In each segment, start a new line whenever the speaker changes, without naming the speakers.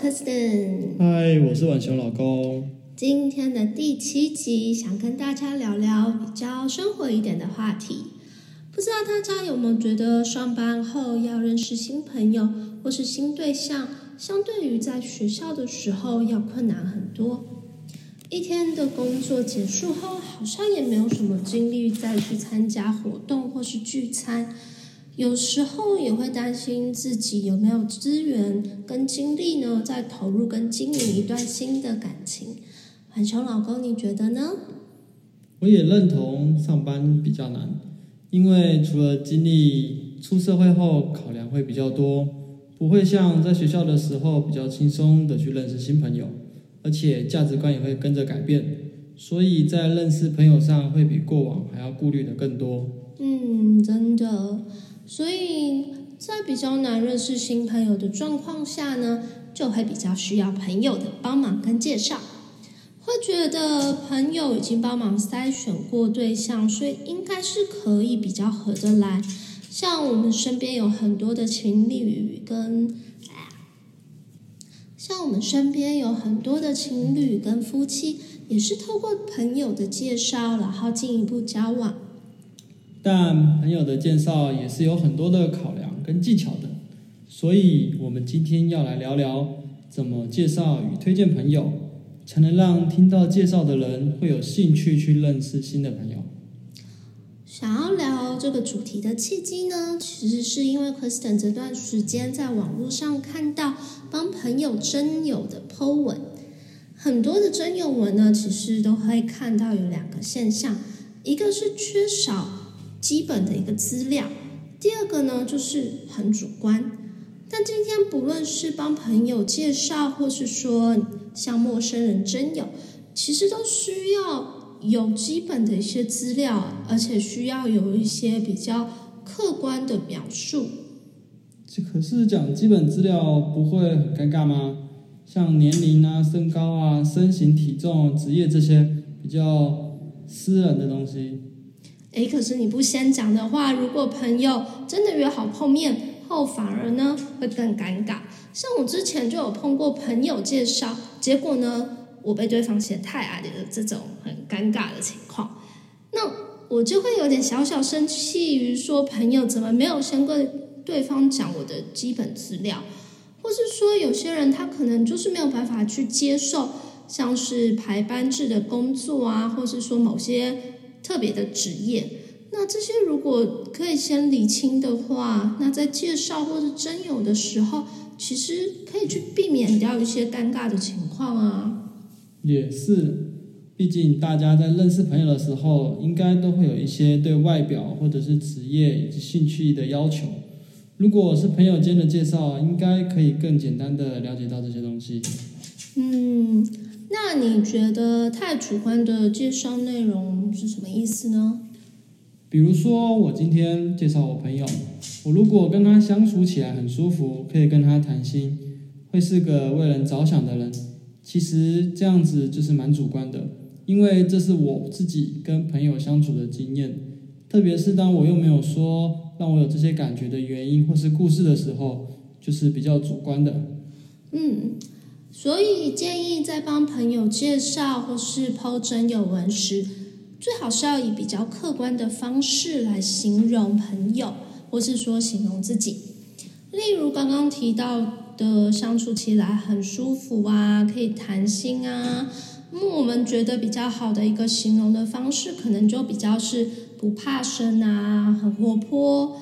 Kristen。
嗨，我是晚秋老公。
今天的第七集，想跟大家聊聊比较生活一点的话题。不知道大家有没有觉得，上班后要认识新朋友或是新对象，相对于在学校的时候要困难很多。一天的工作结束后，好像也没有什么精力再去参加活动或是聚餐。有时候也会担心自己有没有资源跟精力呢，在投入跟经营一段新的感情。晚秋老公，你觉得呢？
我也认同上班比较难，因为除了经历出社会后考量会比较多，不会像在学校的时候比较轻松的去认识新朋友，而且价值观也会跟着改变，所以在认识朋友上会比过往还要顾虑的更多。
嗯，真的，所以在比较难认识新朋友的状况下呢，就会比较需要朋友的帮忙跟介绍。会觉得朋友已经帮忙筛选过对象，所以应该是可以比较合得来。像我们身边有很多的情侣跟，像我们身边有很多的情侣跟夫妻，也是透过朋友的介绍，然后进一步交往。
但朋友的介绍也是有很多的考量跟技巧的，所以我们今天要来聊聊怎么介绍与推荐朋友。才能让听到介绍的人会有兴趣去认识新的朋友。
想要聊这个主题的契机呢，其实是因为 Kristen 这段时间在网络上看到帮朋友征友的 Po 文，很多的征友文呢，其实都会看到有两个现象，一个是缺少基本的一个资料，第二个呢就是很主观。但今天不论是帮朋友介绍，或是说向陌生人征友，其实都需要有基本的一些资料，而且需要有一些比较客观的描述。
这可是讲基本资料不会很尴尬吗？像年龄啊、身高啊、身形体重、职业这些比较私人的东西。
哎，可是你不先讲的话，如果朋友真的约好碰面。后反而呢会更尴尬，像我之前就有碰过朋友介绍，结果呢我被对方嫌太矮的这种很尴尬的情况，那我就会有点小小生气于说朋友怎么没有先跟对方讲我的基本资料，或是说有些人他可能就是没有办法去接受像是排班制的工作啊，或是说某些特别的职业。那这些如果可以先理清的话，那在介绍或是征友的时候，其实可以去避免掉一些尴尬的情况啊。
也是，毕竟大家在认识朋友的时候，应该都会有一些对外表或者是职业以及兴趣的要求。如果是朋友间的介绍，应该可以更简单的了解到这些东西。
嗯，那你觉得太主观的介绍内容是什么意思呢？
比如说，我今天介绍我朋友，我如果跟他相处起来很舒服，可以跟他谈心，会是个为人着想的人。其实这样子就是蛮主观的，因为这是我自己跟朋友相处的经验。特别是当我又没有说让我有这些感觉的原因或是故事的时候，就是比较主观的。
嗯，所以建议在帮朋友介绍或是抛真有文时。最好是要以比较客观的方式来形容朋友，或是说形容自己。例如刚刚提到的相处起来很舒服啊，可以谈心啊。那我们觉得比较好的一个形容的方式，可能就比较是不怕生啊，很活泼，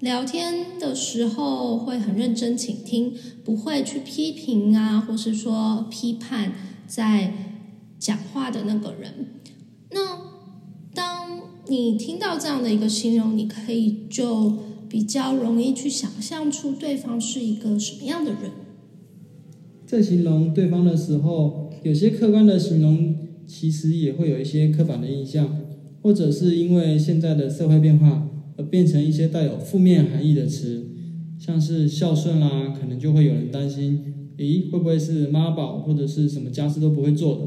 聊天的时候会很认真倾听，不会去批评啊，或是说批判在讲话的那个人。那当你听到这样的一个形容，你可以就比较容易去想象出对方是一个什么样的人。
在形容对方的时候，有些客观的形容其实也会有一些刻板的印象，或者是因为现在的社会变化而变成一些带有负面含义的词，像是孝顺啦，可能就会有人担心，咦，会不会是妈宝或者是什么家事都不会做的，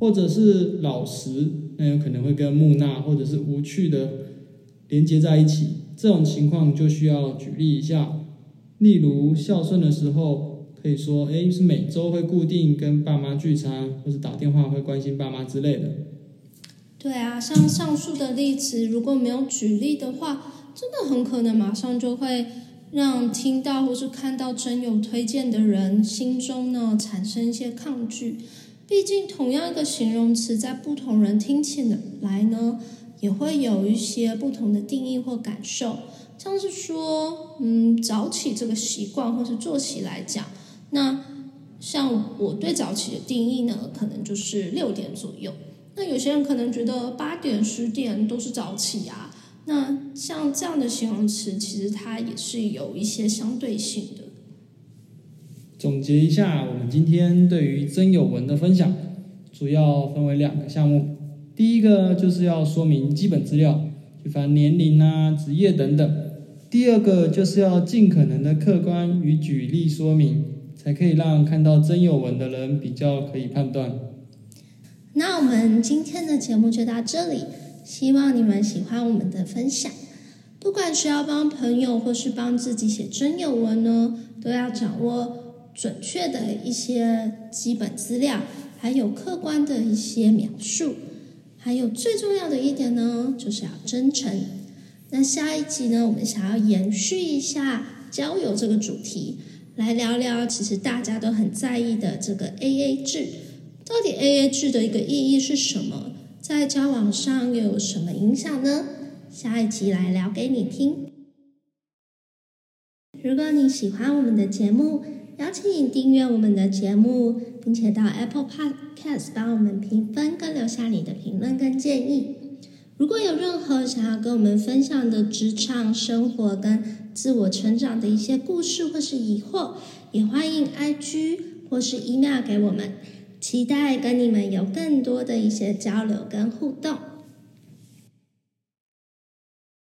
或者是老实，那有可能会跟木讷或者是无趣的连接在一起，这种情况就需要举例一下，例如孝顺的时候。可以说，哎，是每周会固定跟爸妈聚餐，或者打电话会关心爸妈之类的。
对啊，像上述的例子，如果没有举例的话，真的很可能马上就会让听到或是看到真有推荐的人心中呢产生一些抗拒。毕竟，同样一个形容词，在不同人听起来呢，也会有一些不同的定义或感受。像是说，嗯，早起这个习惯或是作息来讲。那像我对早起的定义呢，可能就是六点左右。那有些人可能觉得八点、十点都是早起啊。那像这样的形容词，其实它也是有一些相对性的。
总结一下，我们今天对于曾有文的分享，主要分为两个项目。第一个就是要说明基本资料，就凡年龄啊、职业等等；第二个就是要尽可能的客观与举例说明。才可以让看到曾有文的人比较可以判断。
那我们今天的节目就到这里，希望你们喜欢我们的分享。不管是要帮朋友或是帮自己写真友文呢，都要掌握准确的一些基本资料，还有客观的一些描述，还有最重要的一点呢，就是要真诚。那下一集呢，我们想要延续一下交友这个主题。来聊聊，其实大家都很在意的这个 A A 制，到底 A A 制的一个意义是什么？在交往上又有什么影响呢？下一集来聊给你听。如果你喜欢我们的节目，邀请你订阅我们的节目，并且到 Apple Podcast 帮我们评分跟留下你的评论跟建议。如果有任何想要跟我们分享的职场生活跟自我成长的一些故事或是疑惑，也欢迎 IG 或是 email 给我们，期待跟你们有更多的一些交流跟互动。